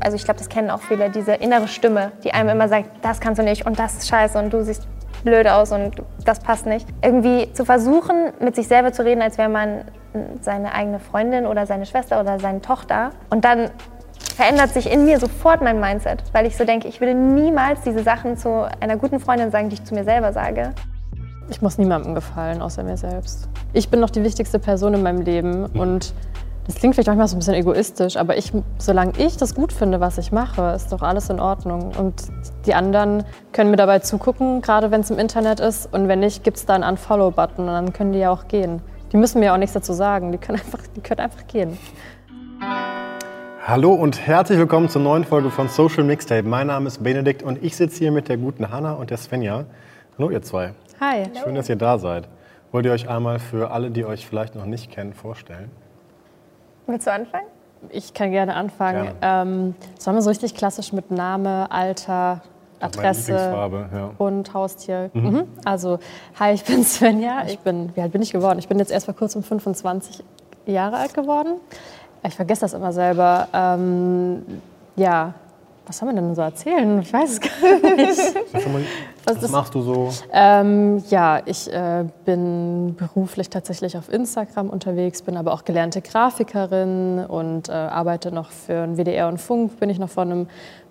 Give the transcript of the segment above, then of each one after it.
Also ich glaube, das kennen auch viele, diese innere Stimme, die einem immer sagt, das kannst du nicht und das ist scheiße und du siehst blöd aus und das passt nicht. Irgendwie zu versuchen, mit sich selber zu reden, als wäre man seine eigene Freundin oder seine Schwester oder seine Tochter. Und dann verändert sich in mir sofort mein Mindset, weil ich so denke, ich würde niemals diese Sachen zu einer guten Freundin sagen, die ich zu mir selber sage. Ich muss niemandem gefallen, außer mir selbst. Ich bin noch die wichtigste Person in meinem Leben und das klingt vielleicht manchmal so ein bisschen egoistisch, aber ich, solange ich das gut finde, was ich mache, ist doch alles in Ordnung. Und die anderen können mir dabei zugucken, gerade wenn es im Internet ist. Und wenn nicht, gibt es da einen Unfollow-Button und dann können die ja auch gehen. Die müssen mir auch nichts dazu sagen, die können einfach, die können einfach gehen. Hallo und herzlich willkommen zur neuen Folge von Social Mixtape. Mein Name ist Benedikt und ich sitze hier mit der guten Hanna und der Svenja. Hallo ihr zwei. Hi. Schön, dass ihr da seid. Wollt ihr euch einmal für alle, die euch vielleicht noch nicht kennen, vorstellen? Willst du anfangen? Ich kann gerne anfangen. Ähm, sollen wir so richtig klassisch mit Name, Alter, Adresse ja. und Haustier? Mhm. Also, hi, ich bin Svenja. Ich bin, wie alt bin ich geworden? Ich bin jetzt erst vor kurzem 25 Jahre alt geworden. Ich vergesse das immer selber. Ähm, ja, was haben wir denn so erzählen? Ich weiß es gar nicht. Mal, was, machst du so? Ähm, ja, ich äh, bin beruflich tatsächlich auf Instagram unterwegs, bin aber auch gelernte Grafikerin und äh, arbeite noch für ein WDR und Funk, bin ich noch von einem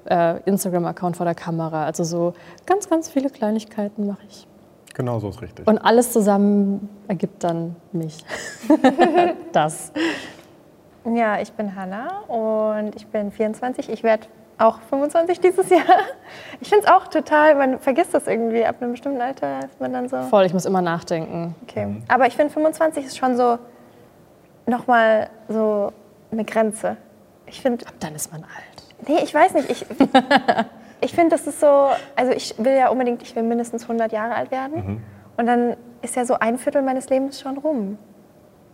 äh, Instagram-Account vor der Kamera. Also so ganz, ganz viele Kleinigkeiten mache ich. Genau so ist richtig. Und alles zusammen ergibt dann mich. das. Ja, ich bin Hanna und ich bin 24. Ich werde auch 25 dieses Jahr. Ich finde es auch total, man vergisst das irgendwie. Ab einem bestimmten Alter ist man dann so. Voll, ich muss immer nachdenken. Okay. Aber ich finde 25 ist schon so nochmal so eine Grenze. Ich finde, Dann ist man alt. nee, ich weiß nicht. Ich, ich finde, das ist so, also ich will ja unbedingt, ich will mindestens 100 Jahre alt werden. Und dann ist ja so ein Viertel meines Lebens schon rum.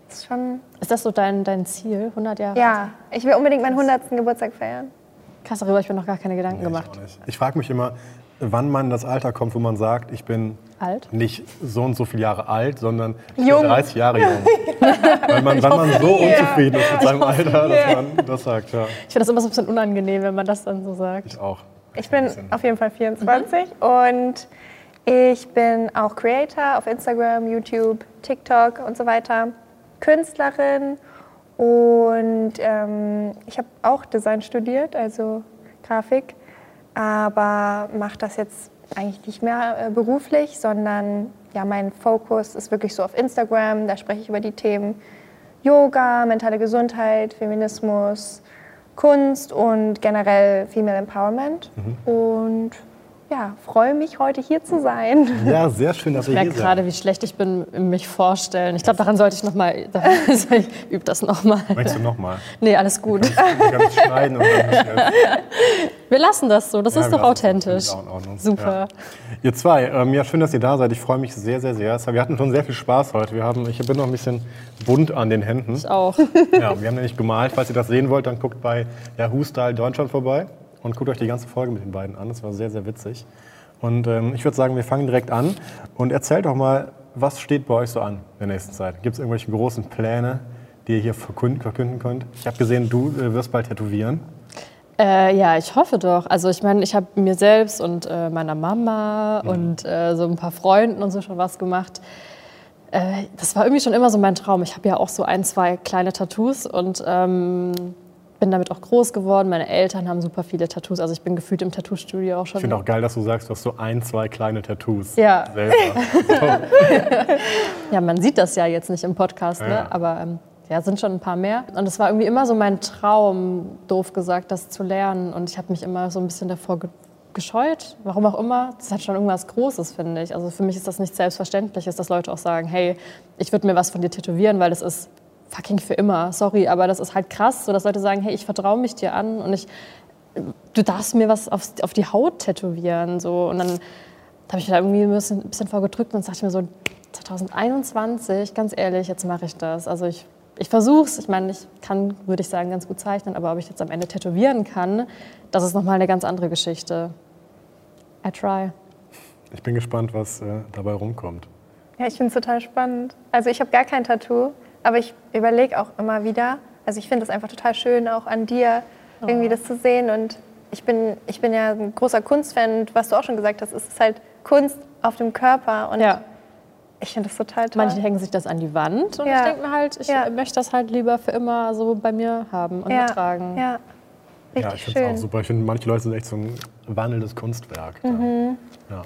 Ist schon, Ist das so dein, dein Ziel, 100 Jahre? ja, ich will unbedingt meinen 100. Geburtstag feiern. Krass, darüber habe ich mir noch gar keine Gedanken Nee, gemacht. Ich, ich frage mich immer, wann man in das Alter kommt, wo man sagt, ich bin Alt? nicht so und so viele Jahre alt, sondern ich Jung. bin 30 Jahre jung. Weil man, wenn man so unzufrieden ist mit seinem Alter, dass man das sagt. Ja, Ich finde das immer so ein bisschen unangenehm, wenn man das dann so sagt. ich auch. Ich bin auf jeden Fall 24 und ich bin auch Creator auf Instagram, YouTube, TikTok und so weiter. Künstlerin und ähm, ich habe auch Design studiert, also Grafik, aber mache das jetzt eigentlich nicht mehr äh, beruflich, sondern ja, mein Fokus ist wirklich so auf Instagram. Da spreche ich über die Themen Yoga, mentale Gesundheit, Feminismus, Kunst und generell Female Empowerment. Und ja, freue mich, heute hier zu sein. Ja, sehr schön, dass Ich ihr hier merke seid. gerade, wie schlecht ich bin mich vorstellen. Ich glaube, daran sollte ich noch mal, ich übe das noch mal. Möchtest du nochmal? Nee, alles gut. Ganz schneiden und dann müssen wir lassen das so, das Ja, ist doch authentisch. Ich Ordnung. Super. Ja. Ihr zwei, ähm, ja, schön, dass ihr da seid. Ich freue mich sehr, sehr, sehr. Wir hatten schon sehr viel Spaß heute. Wir haben, ich bin noch ein bisschen bunt an den Händen. Ich auch. Ja, wir haben nämlich gemalt. Falls ihr das sehen wollt, dann guckt bei Yahoo Style Deutschland vorbei und guckt euch die ganze Folge mit den beiden an. Das war sehr, sehr witzig. Und ähm, ich würde sagen, wir fangen direkt an. Und erzählt doch mal, was steht bei euch so an in der nächsten Zeit? Gibt es irgendwelche großen Pläne, die ihr hier verkünden, verkünden könnt? Ich habe gesehen, du äh, wirst bald tätowieren. Äh, ja, ich hoffe doch. Also ich meine, ich habe mir selbst und äh, meiner Mama und äh, so ein paar Freunden und so schon was gemacht. Äh, das war irgendwie schon immer so mein Traum. Ich habe ja auch so ein, zwei kleine Tattoos und ähm, bin damit auch groß geworden. Meine Eltern haben super viele Tattoos. Also ich bin gefühlt im Tattoo-Studio auch schon. Ich finde auch geil, dass du sagst, du hast so ein, zwei kleine Tattoos. Ja. Selber. Ja, man sieht das ja jetzt nicht im Podcast, Ja. ne? aber ähm, ja, sind schon ein paar mehr. Und es war irgendwie immer so mein Traum, doof gesagt, das zu lernen. Und ich habe mich immer so ein bisschen davor ge gescheut, warum auch immer. Das hat schon irgendwas Großes, finde ich. Also für mich ist das nicht selbstverständlich, dass Leute auch sagen, hey, ich würde mir was von dir tätowieren, weil das ist fucking für immer. Sorry, aber das ist halt krass, so dass Leute sagen, hey, ich vertraue mich dir an und ich, du darfst mir was auf, auf die Haut tätowieren. So. Und dann habe ich mich da irgendwie ein bisschen, ein bisschen vorgedrückt und sagte mir so, 2021, ganz ehrlich, jetzt mache ich das. Also ich, ich versuche es. Ich meine, ich kann, würde ich sagen, ganz gut zeichnen, aber ob ich jetzt am Ende tätowieren kann, das ist nochmal eine ganz andere Geschichte. I try. Ich bin gespannt, was äh, dabei rumkommt. Ja, ich finde es total spannend. Also ich habe gar kein Tattoo, aber ich überlege auch immer wieder. Also ich finde es einfach total schön, auch an dir irgendwie das zu sehen. Und ich bin, ich bin ja ein großer Kunstfan. Und was du auch schon gesagt hast, es ist halt Kunst auf dem Körper. Und Ja. ich finde das total toll. Manche hängen sich das an die Wand und Ja. ich denke mir halt, ich Ja. möchte das halt lieber für immer so bei mir haben und ja. mittragen. Ja, richtig ja, ich finde es auch super. Ich finde, manche Leute sind echt so ein wandelndes Kunstwerk. da. Ja.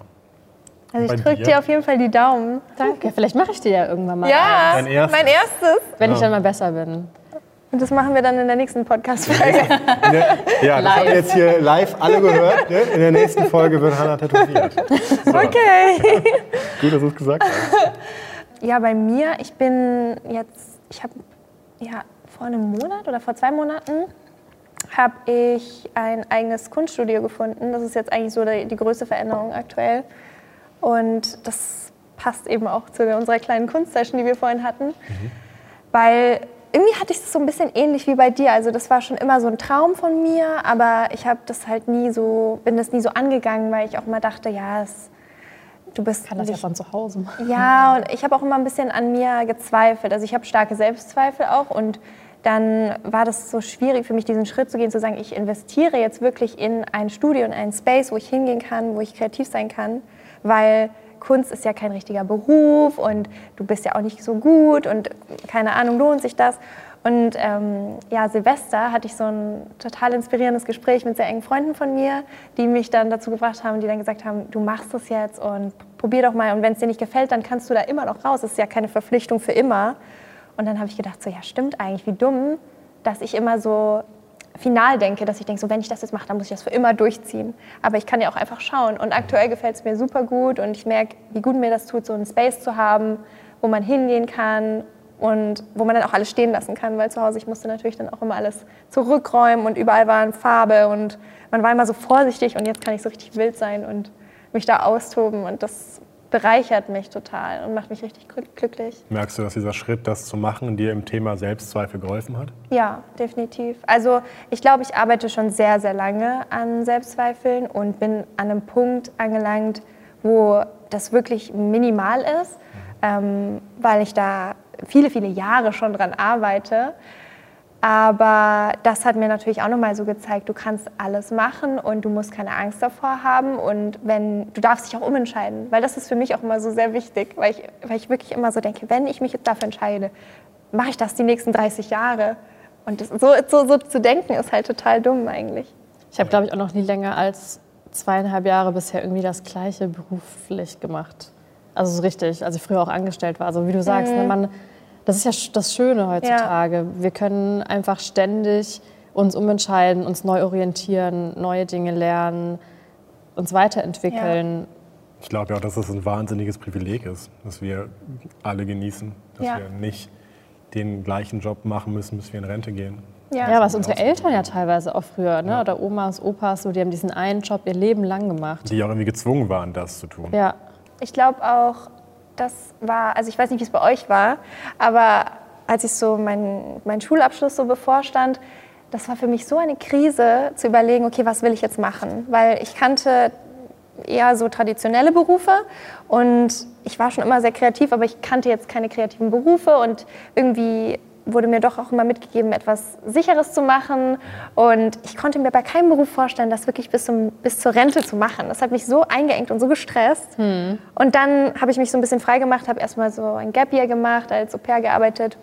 Also ich drücke dir? auf jeden Fall die Daumen. Danke. Vielleicht mache ich dir ja irgendwann mal Ja, Dein erstes. mein erstes. wenn ich dann mal besser bin. Und das machen wir dann in der nächsten Podcast-Folge. Ja, das haben wir jetzt hier live alle gehört. Ne? In der nächsten Folge wird Hannah tätowiert. So, okay. Gut, dass du es gesagt hast. Ja, bei mir, ich bin jetzt, ich habe ja vor einem Monat oder vor zwei Monaten habe ich ein eigenes Kunststudio gefunden. Das ist jetzt eigentlich so die, die größte Veränderung aktuell. Und das passt eben auch zu unserer kleinen Kunstsession, die wir vorhin hatten. Weil irgendwie hatte ich das so ein bisschen ähnlich wie bei dir. Also das war schon immer so ein Traum von mir, aber ich habe das halt nie so, bin das nie so angegangen, weil ich auch immer dachte, ja, es, du bist Kann das ja von zu Hause machen. ja, und ich habe auch immer ein bisschen an mir gezweifelt. Also ich habe starke Selbstzweifel auch und dann war das so schwierig für mich, diesen Schritt zu gehen, zu sagen, ich investiere jetzt wirklich in ein Studio, in einen Space, wo ich hingehen kann, wo ich kreativ sein kann, weil Kunst ist ja kein richtiger Beruf und du bist ja auch nicht so gut und keine Ahnung, lohnt sich das? Und ähm, ja, Silvester hatte ich so ein total inspirierendes Gespräch mit sehr engen Freunden von mir, die mich dann dazu gebracht haben, die dann gesagt haben, du machst es jetzt und probier doch mal und wenn es dir nicht gefällt, dann kannst du da immer noch raus. Es ist ja keine Verpflichtung für immer. Und dann habe ich gedacht, so ja stimmt eigentlich, wie dumm, dass ich immer so final denke, dass ich denke, so wenn ich das jetzt mache, dann muss ich das für immer durchziehen. Aber ich kann ja auch einfach schauen. Und aktuell gefällt es mir super gut und ich merke, wie gut mir das tut, so einen Space zu haben, wo man hingehen kann und wo man dann auch alles stehen lassen kann, weil zu Hause ich musste natürlich dann auch immer alles zurückräumen und überall war Farbe und man war immer so vorsichtig und jetzt kann ich so richtig wild sein und mich da austoben und das bereichert mich total und macht mich richtig glück- glücklich. Merkst du, dass dieser Schritt, das zu machen, dir im Thema Selbstzweifel geholfen hat? Ja, definitiv. Also ich glaube, ich arbeite schon sehr, sehr lange an Selbstzweifeln und bin an einem Punkt angelangt, wo das wirklich minimal ist, ähm, weil ich da viele, viele Jahre schon dran arbeite. Aber das hat mir natürlich auch nochmal so gezeigt, du kannst alles machen und du musst keine Angst davor haben. Und wenn du darfst dich auch umentscheiden, weil das ist für mich auch immer so sehr wichtig, weil ich, weil ich wirklich immer so denke, wenn ich mich jetzt dafür entscheide, mache ich das die nächsten 30 Jahre. Und das, so, so, so zu denken ist halt total dumm eigentlich. Ich habe, glaube ich, auch noch nie länger als zweieinhalb Jahre bisher irgendwie das Gleiche beruflich gemacht. Also so richtig, als ich früher auch angestellt war. Also wie du sagst, ne, man, das ist ja das Schöne heutzutage. Wir können einfach ständig uns umentscheiden, uns neu orientieren, neue Dinge lernen, uns weiterentwickeln. Ich glaube ja auch, dass das ein wahnsinniges Privileg ist, dass wir alle genießen, dass Ja. wir nicht den gleichen Job machen müssen, bis wir in Rente gehen. Ja, was unsere Eltern ja teilweise auch früher, ne? oder Omas, Opas, so, die haben diesen einen Job ihr Leben lang gemacht. Die auch irgendwie gezwungen waren, das zu tun. Ja, Ich glaube auch, das war, also ich weiß nicht, wie es bei euch war, aber als ich so meinen mein Schulabschluss so bevorstand, das war für mich so eine Krise zu überlegen, okay, was will ich jetzt machen? Weil ich kannte eher so traditionelle Berufe und ich war schon immer sehr kreativ, aber ich kannte jetzt keine kreativen Berufe und irgendwie wurde mir doch auch immer mitgegeben, etwas Sicheres zu machen. Und ich konnte mir bei keinem Beruf vorstellen, das wirklich bis, zum, bis zur Rente zu machen. Das hat mich so eingeengt und so gestresst. Und dann habe ich mich so ein bisschen frei gemacht, habe erstmal so ein Gap Year gemacht, als Au pair gearbeitet.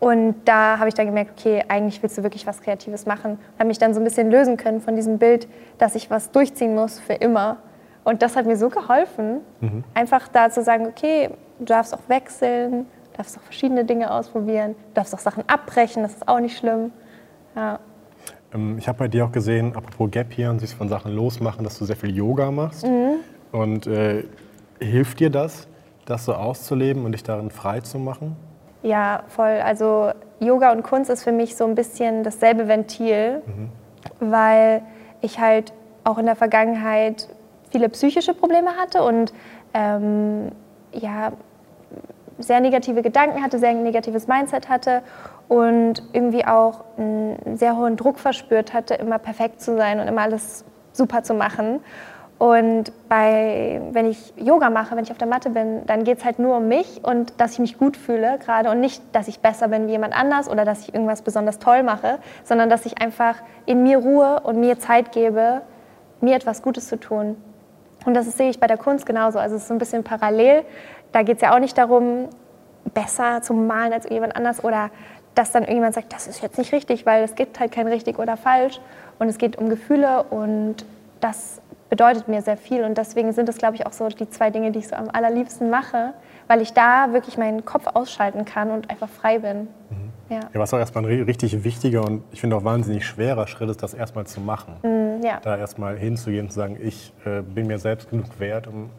Und da habe ich dann gemerkt, okay, eigentlich willst du wirklich was Kreatives machen. Und habe mich dann so ein bisschen lösen können von diesem Bild, dass ich was durchziehen muss für immer. Und das hat mir so geholfen, einfach da zu sagen, okay, du darfst auch wechseln, darfst auch verschiedene Dinge ausprobieren, du darfst auch Sachen abbrechen, das ist auch nicht schlimm. Ja. Ähm, Ich habe bei dir auch gesehen, apropos Gap hier und sich von Sachen losmachen, dass du sehr viel Yoga machst. Und äh, hilft dir das, das so auszuleben und dich darin frei zu machen? Ja, voll. Also Yoga und Kunst ist für mich so ein bisschen dasselbe Ventil, weil ich halt auch in der Vergangenheit viele psychische Probleme hatte und ähm, ja, sehr negative Gedanken hatte, sehr negatives Mindset hatte und irgendwie auch einen sehr hohen Druck verspürt hatte, immer perfekt zu sein und immer alles super zu machen. Und bei, wenn ich Yoga mache, wenn ich auf der Matte bin, dann geht es halt nur um mich und dass ich mich gut fühle gerade und nicht, dass ich besser bin wie jemand anders oder dass ich irgendwas besonders toll mache, sondern dass ich einfach in mir Ruhe und mir Zeit gebe, mir etwas Gutes zu tun. Und das sehe ich bei der Kunst genauso. Also es ist so ein bisschen parallel. Da geht es ja auch nicht darum, besser zu malen als jemand anders oder dass dann irgendjemand sagt, das ist jetzt nicht richtig, weil es gibt halt kein richtig oder falsch. Und es geht um Gefühle und das bedeutet mir sehr viel. Und deswegen sind es, glaube ich, auch so die zwei Dinge, die ich so am allerliebsten mache, weil ich da wirklich meinen Kopf ausschalten kann und einfach frei bin. Ja. Ja, was auch erstmal ein ri- richtig wichtiger und ich finde auch wahnsinnig schwerer Schritt ist, das erstmal zu machen. Mm, ja. Da erstmal hinzugehen und zu sagen, ich äh, bin mir selbst genug wert, um,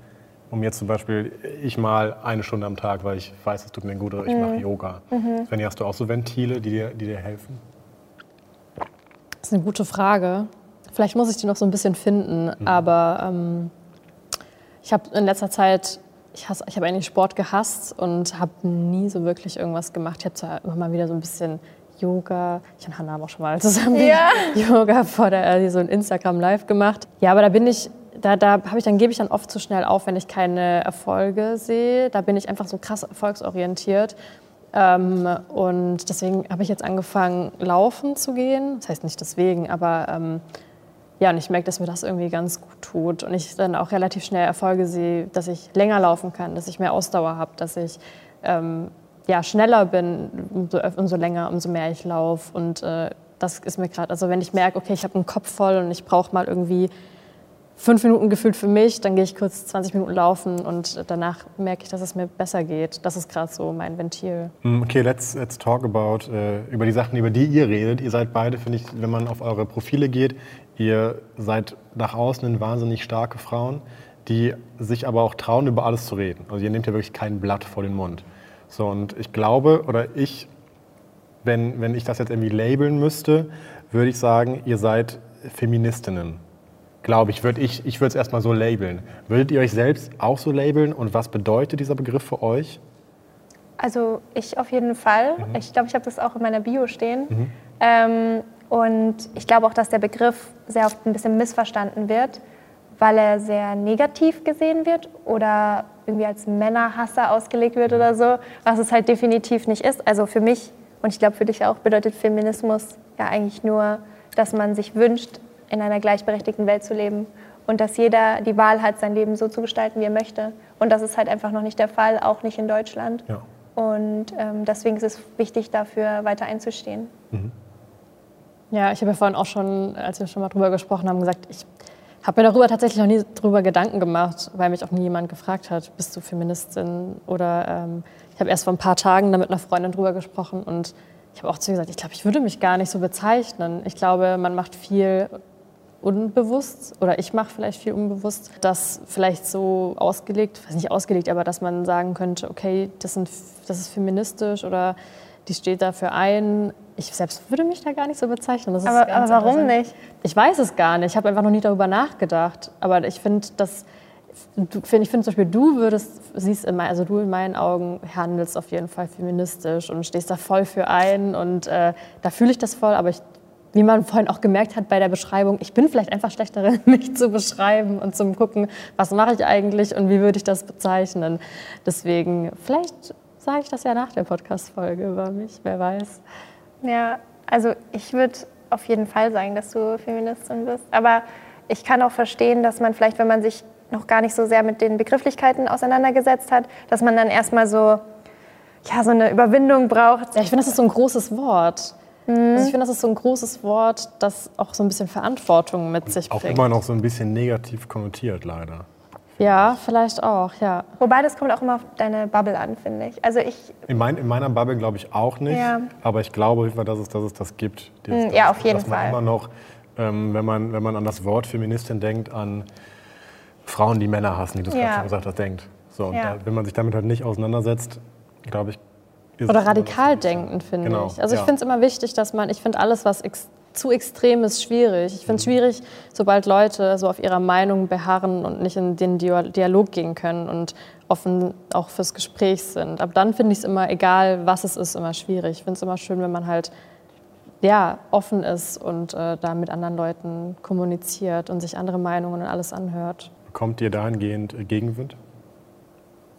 um jetzt zum Beispiel, ich mal eine Stunde am Tag, weil ich weiß, es tut mir gut oder ich Mhm. mache Yoga. Svenja, hast du auch so Ventile, die dir, die dir helfen? Das ist eine gute Frage. Vielleicht muss ich die noch so ein bisschen finden, aber ähm, ich habe in letzter Zeit, ich, hasse- ich habe eigentlich Sport gehasst und habe nie so wirklich irgendwas gemacht. Ich habe zwar immer mal wieder so ein bisschen Yoga, ich und Hannah haben auch schon mal zusammen Ja. Yoga vor der, äh, so ein Instagram Live gemacht. Ja, aber da bin ich, da, da habe ich dann gebe ich dann oft zu schnell auf, wenn ich keine Erfolge sehe. Da bin ich einfach so krass erfolgsorientiert. Ähm, und deswegen habe ich jetzt angefangen, laufen zu gehen. Das heißt nicht deswegen, aber ähm, ja, und ich merke, dass mir das irgendwie ganz gut tut. Und ich dann auch relativ schnell Erfolge sehe, dass ich länger laufen kann, dass ich mehr Ausdauer habe, dass ich ähm, ja, schneller bin, umso, umso länger, umso mehr ich laufe. Und äh, das ist mir gerade, also wenn ich merke, okay, ich habe einen Kopf voll und ich brauche mal irgendwie fünf Minuten gefühlt für mich, dann gehe ich kurz 20 Minuten laufen und danach merke ich, dass es mir besser geht. Das ist gerade so mein Ventil. Mm, Okay, let's, let's talk about äh, über die Sachen, über die ihr redet. Ihr seid beide, finde ich, wenn man auf eure Profile geht, ihr seid nach außen hin wahnsinnig starke Frauen, die sich aber auch trauen, über alles zu reden. Also ihr nehmt ja wirklich kein Blatt vor den Mund. So, und ich glaube, oder ich, wenn, wenn ich das jetzt irgendwie labeln müsste, würde ich sagen, ihr seid Feministinnen. Glaube ich, würde ich, ich würde es erstmal so labeln. Würdet ihr euch selbst auch so labeln und was bedeutet dieser Begriff für euch? Also ich auf jeden Fall. Ich glaube, ich habe das auch in meiner Bio stehen. Ähm, und ich glaube auch, dass der Begriff sehr oft ein bisschen missverstanden wird, weil er sehr negativ gesehen wird oder irgendwie als Männerhasser ausgelegt wird oder so, was es halt definitiv nicht ist. Also für mich und ich glaube für dich auch bedeutet Feminismus ja eigentlich nur, dass man sich wünscht, in einer gleichberechtigten Welt zu leben und dass jeder die Wahl hat, sein Leben so zu gestalten, wie er möchte. Und das ist halt einfach noch nicht der Fall, auch nicht in Deutschland. Ja. Und ähm, deswegen ist es wichtig, dafür weiter einzustehen. Ja, ich habe ja vorhin auch schon, als wir schon mal drüber gesprochen haben, gesagt, ich habe mir darüber tatsächlich noch nie drüber Gedanken gemacht, weil mich auch nie jemand gefragt hat, bist du Feministin? Oder ähm, ich habe erst vor ein paar Tagen da mit einer Freundin drüber gesprochen und ich habe auch zu ihr gesagt, ich glaube, ich würde mich gar nicht so bezeichnen. Ich glaube, man macht viel unbewusst oder ich mache vielleicht viel unbewusst, das vielleicht so ausgelegt, weiß nicht ausgelegt, aber dass man sagen könnte, okay, das, sind, das ist feministisch oder die steht dafür ein. Ich selbst würde mich da gar nicht so bezeichnen. Aber, aber warum nicht? Ich weiß es gar nicht. Ich habe einfach noch nie darüber nachgedacht. Aber ich finde, dass ich finde zum Beispiel, du würdest, siehst in, mein- also du in meinen Augen handelst auf jeden Fall feministisch und stehst da voll für ein und äh, da fühle ich das voll. Aber ich, wie man vorhin auch gemerkt hat bei der Beschreibung, ich bin vielleicht einfach schlecht darin, mich zu beschreiben und zum gucken, was mache ich eigentlich und wie würde ich das bezeichnen. Deswegen, vielleicht sage ich das ja nach der Podcast-Folge über mich, wer weiß. Ja, also ich würde auf jeden Fall sagen, dass du Feministin bist. Aber ich kann auch verstehen, dass man vielleicht, wenn man sich noch gar nicht so sehr mit den Begrifflichkeiten auseinandergesetzt hat, dass man dann erstmal so, ja, so eine Überwindung braucht. Ja, ich finde, das ist so ein großes Wort. Also ich finde, das ist so ein großes Wort, das auch so ein bisschen Verantwortung mit sich Auch bringt. immer noch so ein bisschen negativ konnotiert, leider. Ja, vielleicht auch, ja. Wobei das kommt auch immer auf deine Bubble an, finde ich. Also ich, In, mein, in meiner Bubble glaube ich auch nicht, Ja. aber ich glaube auf jeden Fall, dass es, dass es das gibt. Dieses- Mm, ja, dass- auf jeden dass man Fall. immer noch, ähm, wenn, man, wenn man an das Wort Feministin denkt, an Frauen, die Männer hassen, wie du es Ja. gerade schon gesagt hast, denkt. So, und Ja. da, wenn man sich damit halt nicht auseinandersetzt, glaube ich, Dieses Oder radikal denken, finde Genau, ich. Also ich ja. finde es immer wichtig, dass man, ich finde alles, was ex zu extrem ist, schwierig. Ich finde es schwierig, sobald Leute so auf ihrer Meinung beharren und nicht in den Dia- Dialog gehen können und offen auch fürs Gespräch sind. Aber dann finde ich es immer, egal was es ist, immer schwierig. Ich finde es immer schön, wenn man halt ja, offen ist und äh, da mit anderen Leuten kommuniziert und sich andere Meinungen und alles anhört. Kommt dir dahingehend äh, Gegenwind?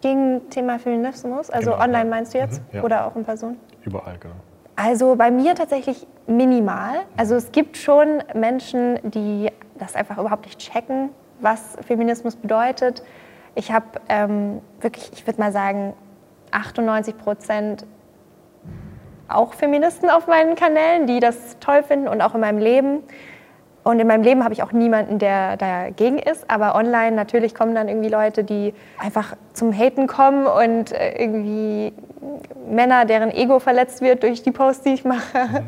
Gegen Thema Feminismus, also Genau, online meinst du jetzt? Mhm, ja. Oder auch in Person? Überall, genau. Also bei mir tatsächlich minimal. Also es gibt schon Menschen, die das einfach überhaupt nicht checken, was Feminismus bedeutet. Ich habe ähm, wirklich, ich würde mal sagen, 98 Prozent auch Feministen auf meinen Kanälen, die das toll finden und auch in meinem Leben. Und in meinem Leben habe ich auch niemanden, der dagegen ist. Aber online natürlich kommen dann irgendwie Leute, die einfach zum Haten kommen und äh, irgendwie Männer, deren Ego verletzt wird durch die Posts, die ich mache.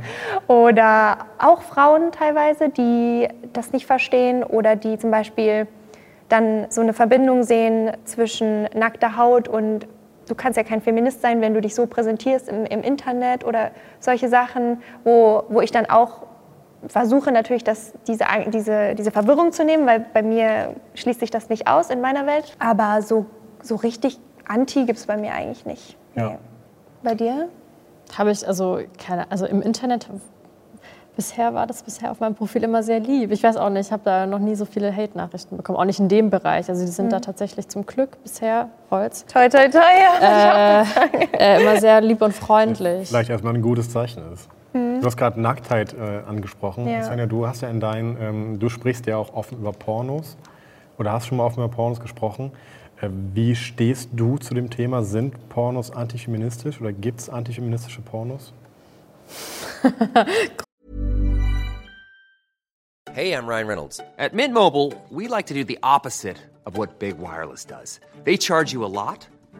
Oder auch Frauen teilweise, die das nicht verstehen oder die zum Beispiel dann so eine Verbindung sehen zwischen nackter Haut und du kannst ja kein Feminist sein, wenn du dich so präsentierst im, im Internet oder solche Sachen, wo, wo ich dann auch versuche natürlich, das, diese, diese, diese Verwirrung zu nehmen, weil bei mir schließt sich das nicht aus in meiner Welt. Aber so, so richtig anti gibt es bei mir eigentlich nicht. Ja. Nee. Bei dir? Habe ich also keine, also im Internet bisher war das bisher auf meinem Profil immer sehr lieb. Ich weiß auch nicht, ich habe da noch nie so viele Hate-Nachrichten bekommen, auch nicht in dem Bereich. Also die sind da tatsächlich zum Glück bisher Holz Toi, toi, toi. Ja. äh, immer sehr lieb und freundlich. Vielleicht erstmal ein gutes Zeichen ist. Du hast gerade Nacktheit äh, angesprochen. Ja. Svenja, du hast ja in deinen, ähm, du sprichst ja auch offen über Pornos oder hast schon mal offen über Pornos gesprochen. Äh, wie stehst du zu dem Thema? Sind Pornos antifeministisch oder gibt es antifeministische Pornos? Hey, I'm Ryan Reynolds. At Mint Mobile, we like to do the opposite of what Big Wireless does. They charge you a lot,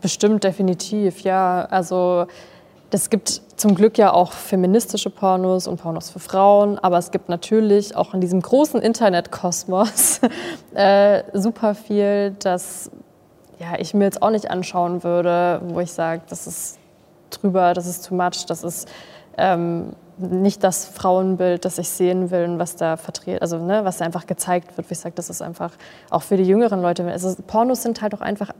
bestimmt definitiv, ja. Also es gibt zum Glück ja auch feministische Pornos und Pornos für Frauen, aber es gibt natürlich auch in diesem großen Internetkosmos äh, super viel, das ja, ich mir jetzt auch nicht anschauen würde, wo ich sage, das ist drüber, das ist too much, das ist ähm, nicht das Frauenbild, das ich sehen will und was da vertreten, also ne, was da einfach gezeigt wird. Wie ich sage, das ist einfach auch für die jüngeren Leute. Also Pornos sind halt auch einfach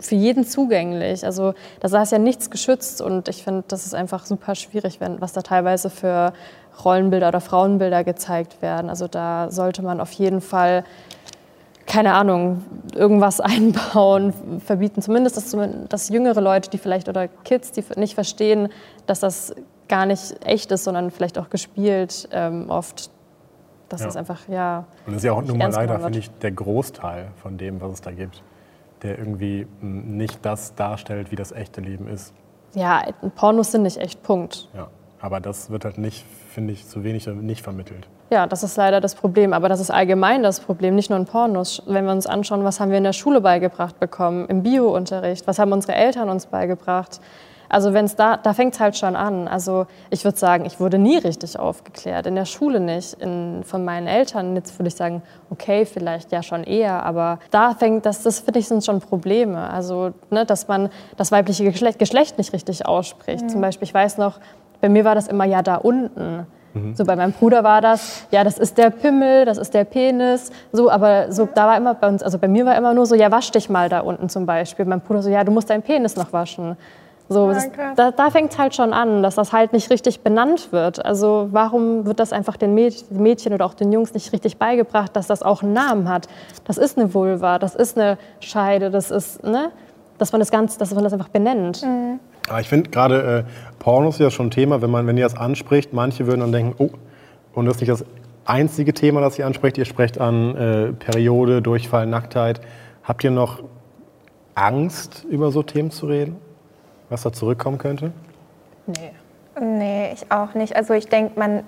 für jeden zugänglich. Also da ist ja nichts geschützt und ich finde, das ist einfach super schwierig, wenn, was da teilweise für Rollenbilder oder Frauenbilder gezeigt werden. Also da sollte man auf jeden Fall keine Ahnung, irgendwas einbauen, verbieten. Zumindest, dass, dass jüngere Leute, die vielleicht oder Kids, die nicht verstehen, dass das gar nicht echt ist, sondern vielleicht auch gespielt, ähm, oft. Das Ja. ist einfach, ja. Und das ist ja auch nun mal leider, finde ich, der Großteil von dem, was es da gibt, der irgendwie mh, nicht das darstellt, wie das echte Leben ist. Ja, Pornos sind nicht echt, Punkt. Ja. Aber das wird halt nicht, finde ich, zu wenig nicht vermittelt. Ja, das ist leider das Problem. Aber das ist allgemein das Problem, nicht nur in Pornos. Wenn wir uns anschauen, was haben wir in der Schule beigebracht bekommen, im Biounterricht, was haben unsere Eltern uns beigebracht. Also wenn's da, da fängt es halt schon an. Also ich würde sagen, ich wurde nie richtig aufgeklärt, in der Schule nicht, in, von meinen Eltern. Jetzt würde ich sagen, okay, vielleicht ja schon eher, aber da fängt das, das finde ich sind schon Probleme. Also ne, dass man das weibliche Geschlecht, Geschlecht nicht richtig ausspricht. Zum Beispiel, ich weiß noch, bei mir war das immer ja da unten. So bei meinem Bruder war das, ja, das ist der Pimmel, das ist der Penis, so, aber so da war immer bei uns, also bei mir war immer nur so, ja, wasch dich mal da unten zum Beispiel. Mein Bruder so, ja, du musst deinen Penis noch waschen. So, das, krass. da, da fängt es halt schon an, dass das halt nicht richtig benannt wird. Also warum wird das einfach den Mäd- den Mädchen oder auch den Jungs nicht richtig beigebracht, dass das auch einen Namen hat? Das ist eine Vulva, das ist eine Scheide, das ist, ne? Dass man das Ganze, dass man das einfach benennt. Aber ich finde gerade äh, Pornos ist ja schon ein Thema, wenn man, wenn ihr das anspricht, manche würden dann denken, oh, und das ist nicht das einzige Thema, das ihr ansprecht. Ihr sprecht an äh, Periode, Durchfall, Nacktheit. Habt ihr noch Angst, über so Themen zu reden? Was da zurückkommen könnte? Nee. Nee, ich auch nicht. Also ich denke, man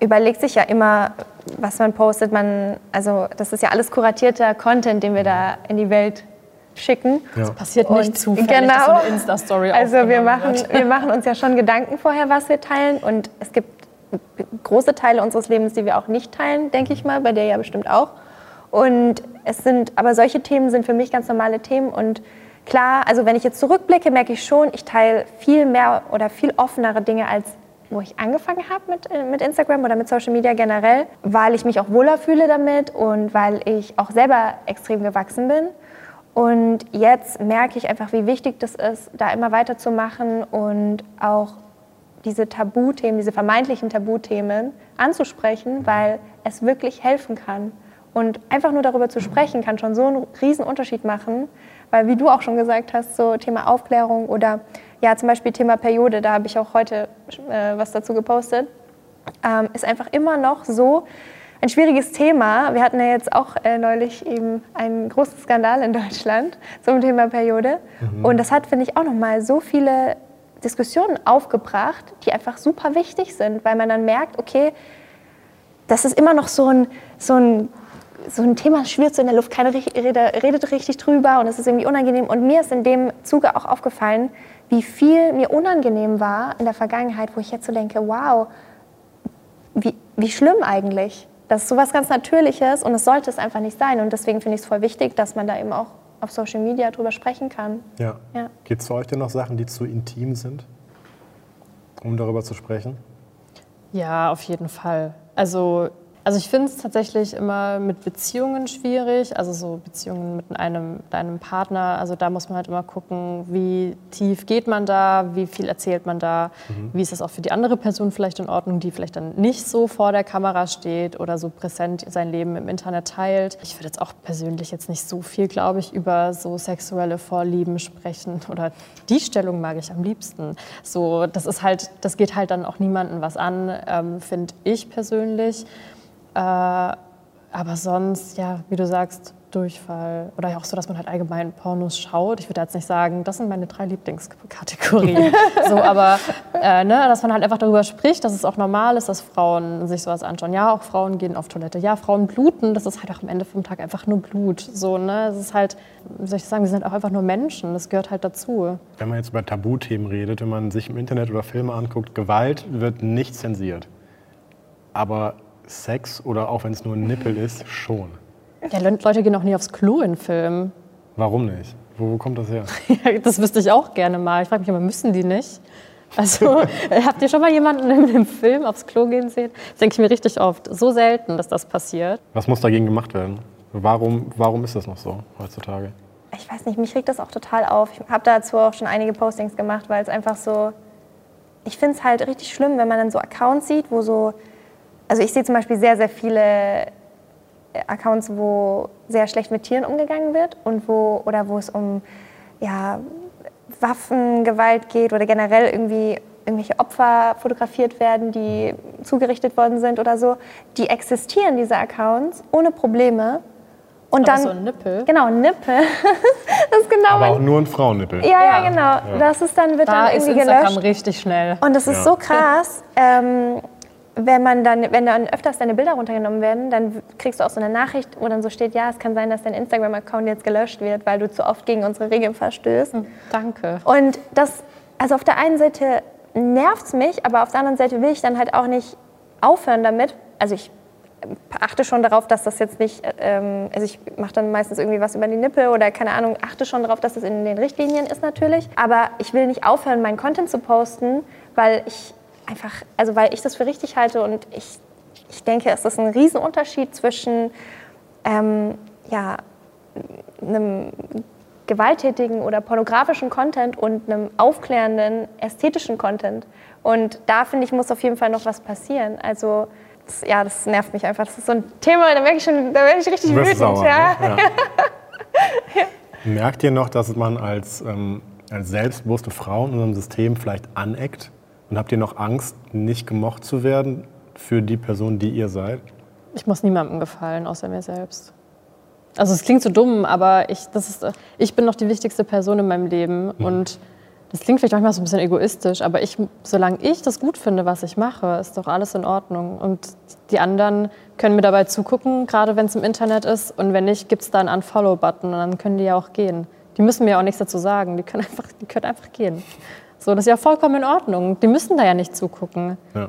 überlegt sich ja immer, was man postet. Man, also das ist ja alles kuratierter Content, den wir da in die Welt schicken. Ja. Passiert nicht Und zufällig, dass so genau. eine Insta-Story Also wir machen, wird. wir machen uns ja schon Gedanken vorher, was wir teilen. Und es gibt große Teile unseres Lebens, die wir auch nicht teilen, denke ich mal, bei dir ja bestimmt auch. Und es sind, aber solche Themen sind für mich ganz normale Themen. Und klar, also wenn ich jetzt zurückblicke, merke ich schon, ich teile viel mehr oder viel offenere Dinge als wo ich angefangen habe mit, äh, mit Instagram oder mit Social Media generell, weil ich mich auch wohler fühle damit und weil ich auch selber extrem gewachsen bin. Und jetzt merke ich einfach, wie wichtig das ist, da immer weiterzumachen und auch diese Tabuthemen, diese vermeintlichen Tabuthemen anzusprechen, weil es wirklich helfen kann. Und einfach nur darüber zu sprechen, kann schon so einen riesen Unterschied machen, weil wie du auch schon gesagt hast, so Thema Aufklärung oder ja zum Beispiel Thema Periode, da habe ich auch heute äh, was dazu gepostet, ähm, ist einfach immer noch so ein schwieriges Thema. Wir hatten ja jetzt auch äh, neulich eben einen großen Skandal in Deutschland zum Thema Periode. Und das hat, finde ich, auch nochmal so viele Diskussionen aufgebracht, die einfach super wichtig sind, weil man dann merkt, okay, das ist immer noch so ein, so ein, so ein Thema, schwirrt so in der Luft, keiner redet richtig drüber und es ist irgendwie unangenehm. Und mir ist in dem Zuge auch aufgefallen, wie viel mir unangenehm war in der Vergangenheit, wo ich jetzt so denke, wow, wie, wie schlimm eigentlich. Das ist sowas ganz Natürliches und es sollte es einfach nicht sein. Und deswegen finde ich es voll wichtig, dass man da eben auch auf Social Media drüber sprechen kann. Ja. Ja. Gibt es für euch denn noch Sachen, die zu intim sind, um darüber zu sprechen? Ja, auf jeden Fall. Also, also ich finde es tatsächlich immer mit Beziehungen schwierig, also so Beziehungen mit einem, mit einem Partner. Also da muss man halt immer gucken, wie tief geht man da, wie viel erzählt man da, wie ist das auch für die andere Person vielleicht in Ordnung, die vielleicht dann nicht so vor der Kamera steht oder so präsent sein Leben im Internet teilt. Ich würde jetzt auch persönlich jetzt nicht so viel, glaube ich, über so sexuelle Vorlieben sprechen oder die Stellung mag ich am liebsten. So, das ist halt, das geht halt dann auch niemandem was an, ähm, finde ich persönlich. Äh, aber sonst, ja, wie du sagst, Durchfall oder auch so, dass man halt allgemein Pornos schaut. Ich würde jetzt nicht sagen, das sind meine drei Lieblingskategorien. so, aber äh, ne, dass man halt einfach darüber spricht, dass es auch normal ist, dass Frauen sich sowas anschauen. Ja, auch Frauen gehen auf Toilette. Ja, Frauen bluten. Das ist halt auch am Ende vom Tag einfach nur Blut. So, ne, es ist halt, wie soll ich sagen, wir sind auch einfach nur Menschen. Das gehört halt dazu. Wenn man jetzt über Tabuthemen redet, wenn man sich im Internet oder Filme anguckt, Gewalt wird nicht zensiert. Aber Sex oder auch wenn es nur ein Nippel ist, schon. Ja, Le- Leute gehen auch nie aufs Klo in Filmen. Warum nicht? Wo, wo kommt das her? Das wüsste ich auch gerne mal. Ich frage mich immer, müssen die nicht? Also, habt ihr schon mal jemanden in einem Film aufs Klo gehen sehen? Das denke ich mir richtig oft. So selten, dass das passiert. Was muss dagegen gemacht werden? Warum, warum ist das noch so heutzutage? Ich weiß nicht, mich regt das auch total auf. Ich habe dazu auch schon einige Postings gemacht, weil es einfach so. Ich finde es halt richtig schlimm, wenn man dann so Accounts sieht, wo so. Also ich sehe zum Beispiel sehr, sehr viele äh, Accounts, wo sehr schlecht mit Tieren umgegangen wird und wo oder wo es um ja, Waffengewalt geht oder generell irgendwie irgendwelche Opfer fotografiert werden, die zugerichtet worden sind oder so. Die existieren, diese Accounts, ohne Probleme. Und Aber dann, so ein Nippel? Genau, ein Nippel. das ist genau Aber auch nur ein Frauennippel. ja, ja, genau. Das ist dann, wird Da dann ist irgendwie Instagram gelöscht. richtig schnell. Und das ist Ja. so krass, ähm, wenn man dann, wenn dann öfters deine Bilder runtergenommen werden, dann kriegst du auch so eine Nachricht, wo dann so steht, ja, es kann sein, dass dein Instagram-Account jetzt gelöscht wird, weil du zu oft gegen unsere Regeln verstößt. Danke. Und das, also auf der einen Seite nervt es mich, aber auf der anderen Seite will ich dann halt auch nicht aufhören damit. Also ich achte schon darauf, dass das jetzt nicht, ähm, also ich mache dann meistens irgendwie was über die Nippel oder keine Ahnung, achte schon darauf, dass das in den Richtlinien ist natürlich. Aber ich will nicht aufhören, meinen Content zu posten, weil ich einfach, also weil ich das für richtig halte und ich, ich denke, es ist ein Riesenunterschied zwischen ähm, ja, einem gewalttätigen oder pornografischen Content und einem aufklärenden, ästhetischen Content. Und da finde ich, muss auf jeden Fall noch was passieren. Also das, ja, das nervt mich einfach. Das ist so ein Thema, da merke ich schon, da werde ich richtig wütend. sauer. ja. Ne? Ja. Merkt ihr noch, dass man als, ähm, als selbstbewusste Frau in unserem System vielleicht aneckt? Und habt ihr noch Angst, nicht gemocht zu werden für die Person, die ihr seid? Ich muss niemandem gefallen, außer mir selbst. Also es klingt so dumm, aber ich, das ist, ich bin noch die wichtigste Person in meinem Leben. Und das klingt vielleicht manchmal so ein bisschen egoistisch, aber ich, solange ich das gut finde, was ich mache, ist doch alles in Ordnung. Und die anderen können mir dabei zugucken, gerade wenn es im Internet ist. Und wenn nicht, gibt es da einen Unfollow-Button und dann können die ja auch gehen. Die müssen mir auch nichts dazu sagen, die können einfach, die können einfach gehen. So, das ist ja vollkommen in Ordnung. Die müssen da ja nicht zugucken. Ja,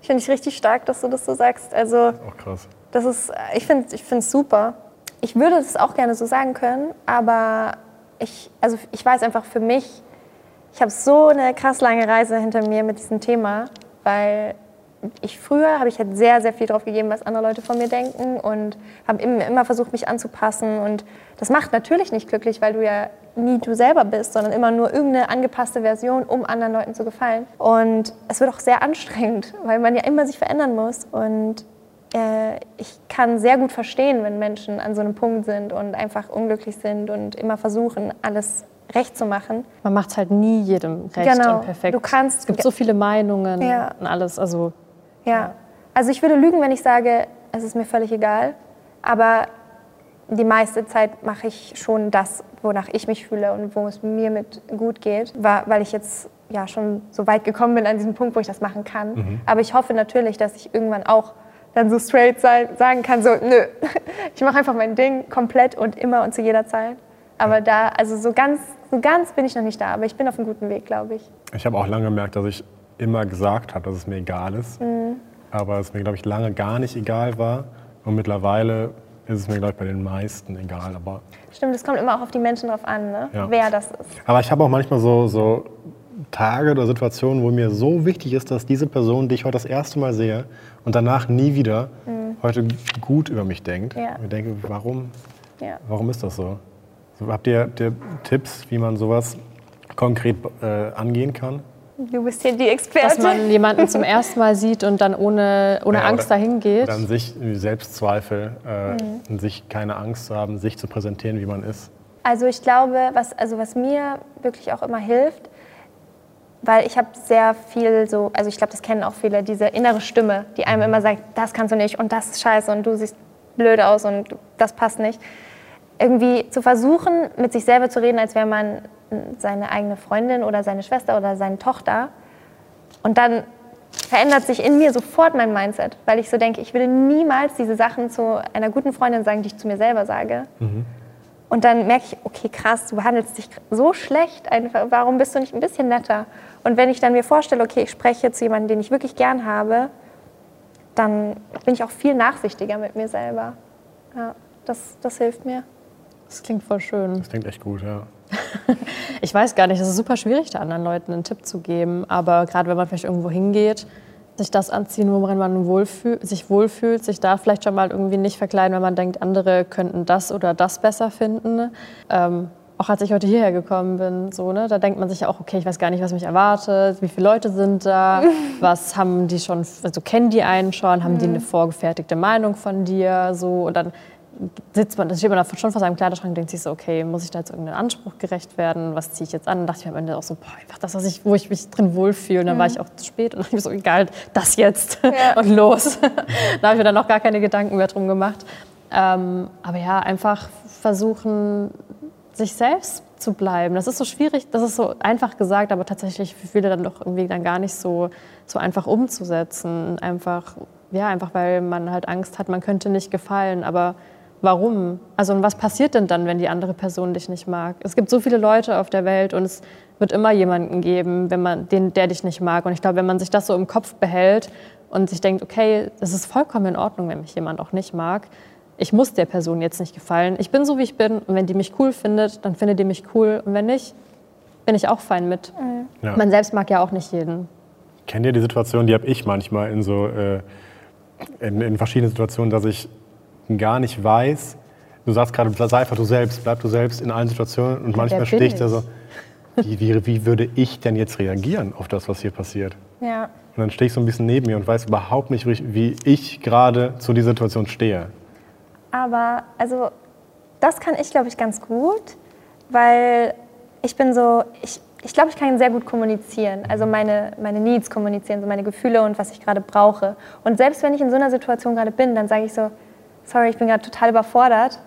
Ich finde es richtig stark, dass du das so sagst. Also auch krass. das ist, ich finde es ich find's super. Ich würde das auch gerne so sagen können, aber ich, also ich weiß einfach für mich, ich habe so eine krass lange Reise hinter mir mit diesem Thema, weil ich früher habe ich halt sehr, sehr viel drauf gegeben, was andere Leute von mir denken und habe immer, versucht, mich anzupassen. Und das macht natürlich nicht glücklich, weil du ja nie du selber bist, sondern immer nur irgendeine angepasste Version, um anderen Leuten zu gefallen. Und es wird auch sehr anstrengend, weil man ja immer sich verändern muss. Und äh, ich kann sehr gut verstehen, wenn Menschen an so einem Punkt sind und einfach unglücklich sind und immer versuchen, alles recht zu machen. Man macht es halt nie jedem recht Genau. und perfekt. Du kannst- es gibt so viele Meinungen Ja. und alles. Also Ja. Also ich würde lügen, wenn ich sage, es ist mir völlig egal. Aber die meiste Zeit mache ich schon das, wonach ich mich fühle und wo es mir mit gut geht, weil ich jetzt ja schon so weit gekommen bin an diesem Punkt, wo ich das machen kann. Aber ich hoffe natürlich, dass ich irgendwann auch dann so straight sein, sagen kann, so, nö, ich mache einfach mein Ding komplett und immer und zu jeder Zeit. Aber da, also so ganz, so ganz bin ich noch nicht da, aber ich bin auf einem guten Weg, glaube ich. Ich habe auch lange gemerkt, dass ich immer gesagt habe, dass es mir egal ist. Mhm. Aber es mir, glaube ich, lange gar nicht egal war. Und mittlerweile ist es mir, glaube ich, bei den meisten egal. Aber, Stimmt, es kommt immer auch auf die Menschen drauf an, ne? Ja. wer das ist. aber ich habe auch manchmal so, so Tage oder Situationen, wo mir so wichtig ist, dass diese Person, die ich heute das erste Mal sehe und danach nie wieder, heute gut über mich denkt. Mhm. Ja. Und ich denke, warum, Ja. warum ist das so? so habt ihr, habt ihr Tipps, wie man sowas konkret äh, angehen kann? Du bist hier die dass Expertin. man jemanden zum ersten Mal sieht und dann ohne, ohne Ja, Angst dahin geht. Oder an sich irgendwie Selbstzweifel, äh, Mhm. sich keine Angst zu haben, sich zu präsentieren, wie man ist. Also ich glaube, was, also was mir wirklich auch immer hilft, weil ich habe sehr viel so, also ich glaube, das kennen auch viele, diese innere Stimme, die einem immer sagt, das kannst du nicht und das ist scheiße und du siehst blöd aus und das passt nicht. Irgendwie zu versuchen, mit sich selber zu reden, als wäre man seine eigene Freundin oder seine Schwester oder seine Tochter. Und dann verändert sich in mir sofort mein Mindset, weil ich so denke, ich würde niemals diese Sachen zu einer guten Freundin sagen, die ich zu mir selber sage. Und dann merke ich, okay, krass, du behandelst dich so schlecht einfach. Warum bist du nicht ein bisschen netter? Und wenn ich dann mir vorstelle, okay, ich spreche zu jemandem, den ich wirklich gern habe, dann bin ich auch viel nachsichtiger mit mir selber. Ja, das, das hilft mir. Das klingt voll schön. Das klingt echt gut, ja. Ich weiß gar nicht, es ist super schwierig, da anderen Leuten einen Tipp zu geben. Aber gerade wenn man vielleicht irgendwo hingeht, sich das anziehen, worin man wohlfühl, sich wohlfühlt, sich da vielleicht schon mal irgendwie nicht verkleiden, wenn man denkt, andere könnten das oder das besser finden. Ähm, auch als ich heute hierher gekommen bin, so, ne, da denkt man sich ja auch, okay, ich weiß gar nicht, was mich erwartet, wie viele Leute sind da, was haben die schon, also kennen die einen schon, haben die eine vorgefertigte Meinung von dir, so, und dann sitzt man, steht man da schon vor seinem Kleiderschrank und denkt sich so, okay, muss ich da jetzt irgendeinen Anspruch gerecht werden? Was ziehe ich jetzt an? Und dachte ich mir am Ende auch so, boah, einfach das, was ich, wo ich mich drin wohlfühle. Und dann war ich auch zu spät und dachte ich mir so, egal, das jetzt und los. da habe ich mir dann noch gar keine Gedanken mehr drum gemacht. Ähm, aber ja, einfach versuchen, sich selbst zu bleiben. Das ist so schwierig, das ist so einfach gesagt, aber tatsächlich für viele dann doch irgendwie dann gar nicht so, so einfach umzusetzen. Einfach, ja, einfach weil man halt Angst hat, man könnte nicht gefallen. Aber warum? Also und was passiert denn dann, wenn die andere Person dich nicht mag? Es gibt so viele Leute auf der Welt und es wird immer jemanden geben, wenn man, den, der dich nicht mag. Und ich glaube, wenn man sich das so im Kopf behält und sich denkt, okay, es ist vollkommen in Ordnung, wenn mich jemand auch nicht mag, ich muss der Person jetzt nicht gefallen. Ich bin so, wie ich bin. Und wenn die mich cool findet, dann findet die mich cool. Und wenn nicht, bin ich auch fein mit. Ja. Man selbst mag ja auch nicht jeden. Kennt ihr die Situation, die habe ich manchmal in so äh, in, in verschiedenen Situationen, dass ich gar nicht weiß. Du sagst gerade, sei einfach du selbst, bleib du selbst in allen Situationen. Und manchmal stehe ich da so, wie, wie, wie würde ich denn jetzt reagieren auf das, was hier passiert? Ja. Und dann stehe ich so ein bisschen neben mir und weiß überhaupt nicht, wie ich gerade zu dieser Situation stehe. Aber also das kann ich, glaube ich, ganz gut, weil ich bin so, ich, ich glaube, ich kann sehr gut kommunizieren, also meine, meine Needs kommunizieren, so meine Gefühle und was ich gerade brauche. Und selbst wenn ich in so einer Situation gerade bin, dann sage ich so, sorry, ich bin gerade total überfordert,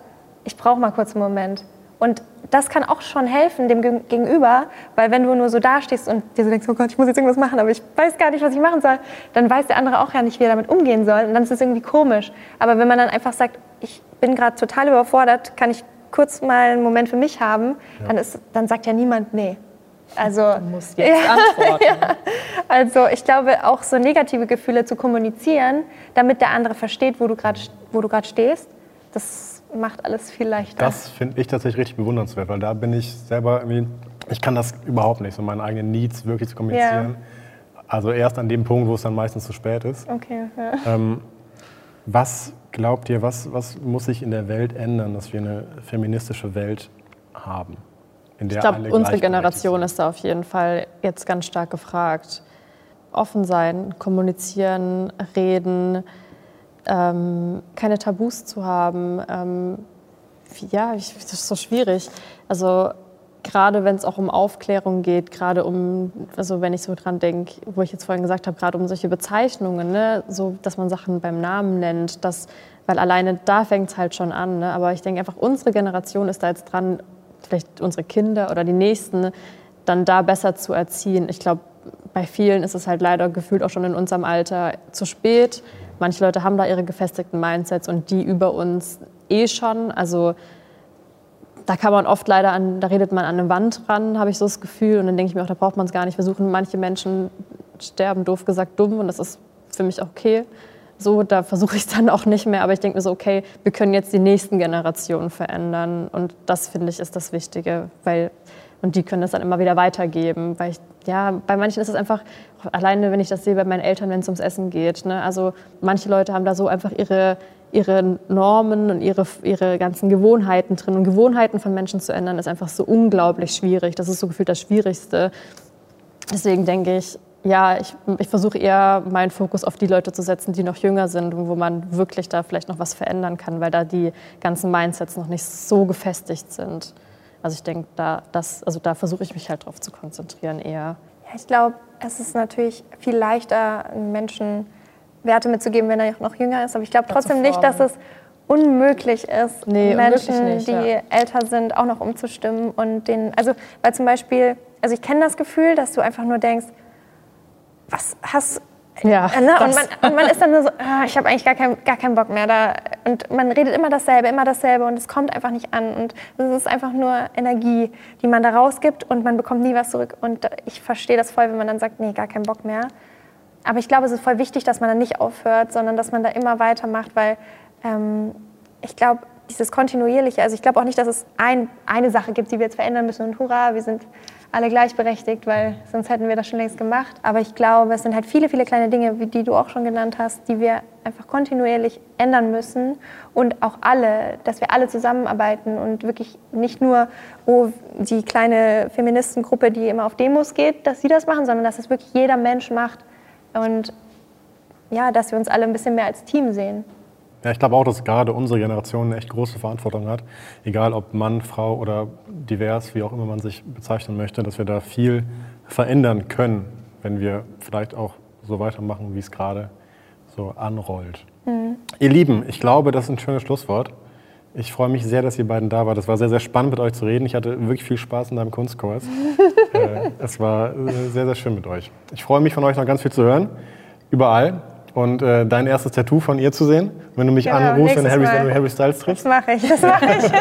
ich brauche mal kurz einen Moment. Und das kann auch schon helfen dem Geg- Gegenüber, weil wenn du nur so dastehst und dir so denkst, oh Gott, ich muss jetzt irgendwas machen, aber ich weiß gar nicht, was ich machen soll, dann weiß der andere auch ja nicht, wie er damit umgehen soll und dann ist es irgendwie komisch. Aber wenn man dann einfach sagt, ich bin gerade total überfordert, kann ich kurz mal einen Moment für mich haben, dann, ist, dann sagt ja niemand nee. Also, Muss jetzt antworten. also ich glaube, auch so negative Gefühle zu kommunizieren, damit der andere versteht, wo du gerade wo du gerade stehst, das macht alles viel leichter. Das finde ich tatsächlich richtig bewundernswert, weil da bin ich selber irgendwie, ich kann das überhaupt nicht, so meine eigenen Needs wirklich zu kommunizieren. Also erst an dem Punkt, wo es dann meistens zu spät ist. okay, ja. Ähm, was glaubt ihr, was, was muss sich in der Welt ändern, dass wir eine feministische Welt haben? In der Ich glaube, unsere Generation ist da auf jeden Fall jetzt ganz stark gefragt. Offen sein, kommunizieren, reden, ähm, keine Tabus zu haben. Ähm, ja, ich, das ist so schwierig. Also gerade wenn es auch um Aufklärung geht, gerade um, also wenn ich so dran denke, wo ich jetzt vorhin gesagt habe, gerade um solche Bezeichnungen, ne, so, dass man Sachen beim Namen nennt, das, weil alleine da fängt es halt schon an. Ne? Aber ich denke einfach, unsere Generation ist da jetzt dran, vielleicht unsere Kinder oder die Nächsten, dann da besser zu erziehen. Ich glaube, bei vielen ist es halt leider gefühlt auch schon in unserem Alter zu spät. Manche Leute haben da ihre gefestigten Mindsets und die über uns eh schon. Also da kann man oft leider an, da redet man an eine Wand ran, habe ich so das Gefühl. Und dann denke ich mir auch, da braucht man es gar nicht versuchen. Manche Menschen sterben, doof gesagt, dumm und das ist für mich auch okay. So, da versuche ich es dann auch nicht mehr. Aber ich denke mir so, okay, wir können jetzt die nächsten Generationen verändern. Und das, finde ich, ist das Wichtige. Weil, und die können das dann immer wieder weitergeben. Weil ich, ja, bei manchen ist es einfach, alleine wenn ich das sehe bei meinen Eltern, wenn es ums Essen geht. Ne? Also manche Leute haben da so einfach ihre, ihre Normen und ihre, ihre ganzen Gewohnheiten drin. Und Gewohnheiten von Menschen zu ändern, ist einfach so unglaublich schwierig. Das ist so gefühlt das Schwierigste. Deswegen denke ich, ja, ich, ich versuche eher meinen Fokus auf die Leute zu setzen, die noch jünger sind und wo man wirklich da vielleicht noch was verändern kann, weil da die ganzen Mindsets noch nicht so gefestigt sind. Also ich denke, da, das, also da versuche ich mich halt drauf zu konzentrieren eher. Ja, ich glaube, es ist natürlich viel leichter, Menschen Werte mitzugeben, wenn er noch jünger ist. Aber ich glaube trotzdem nicht, dass es unmöglich ist, Nee, unmöglich Menschen, nicht, die ja. älter sind, auch noch umzustimmen. Und den, also, weil zum Beispiel, also ich kenne das Gefühl, dass du einfach nur denkst, was hast Ja, Äh, ne? und, man, und man ist dann nur so, ah, ich habe eigentlich gar, kein, gar keinen Bock mehr da. Und man redet immer dasselbe, immer dasselbe und es kommt einfach nicht an. Und es ist einfach nur Energie, die man da rausgibt und man bekommt nie was zurück. Und ich verstehe das voll, wenn man dann sagt, nee, gar keinen Bock mehr. Aber ich glaube, es ist voll wichtig, dass man dann nicht aufhört, sondern dass man da immer weitermacht, weil ähm, ich glaube, dieses kontinuierliche, also ich glaube auch nicht, dass es ein, eine Sache gibt, die wir jetzt verändern müssen und hurra, wir sind alle gleichberechtigt, weil sonst hätten wir das schon längst gemacht. Aber ich glaube, es sind halt viele, viele kleine Dinge, wie die du auch schon genannt hast, die wir einfach kontinuierlich ändern müssen und auch alle, dass wir alle zusammenarbeiten und wirklich nicht nur oh, die kleine Feministengruppe, die immer auf Demos geht, dass sie das machen, sondern dass es wirklich jeder Mensch macht und ja, dass wir uns alle ein bisschen mehr als Team sehen. Ja, ich glaube auch, dass gerade unsere Generation eine echt große Verantwortung hat. Egal ob Mann, Frau oder divers, wie auch immer man sich bezeichnen möchte, dass wir da viel verändern können, wenn wir vielleicht auch so weitermachen, wie es gerade so anrollt. Ihr Lieben, ich glaube, das ist ein schönes Schlusswort. Ich freue mich sehr, dass ihr beiden da wart. Es war sehr, sehr spannend, mit euch zu reden. Ich hatte wirklich viel Spaß in deinem Kunstkurs. äh, es war äh, sehr, sehr schön mit euch. Ich freue mich, von euch noch ganz viel zu hören. Überall. Und äh, dein erstes Tattoo von ihr zu sehen. Wenn du mich Genau, anrufst, wenn du, Harry, wenn du. Harry Styles Das triffst, mache ich, das mache ich.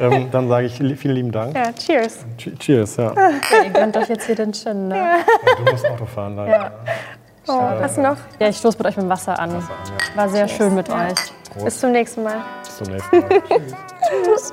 ähm, dann sage ich li- vielen lieben Dank. Ja, cheers. Che- Cheers, ja. Ihr gönnt euch jetzt hier den Chin, ne? Du musst Auto fahren, leider. Ja. Oh, hast du noch? Ja, ich stoße mit euch mit dem Wasser an. War sehr schön mit euch. Bis zum nächsten Mal. Bis zum nächsten Mal. Tschüss.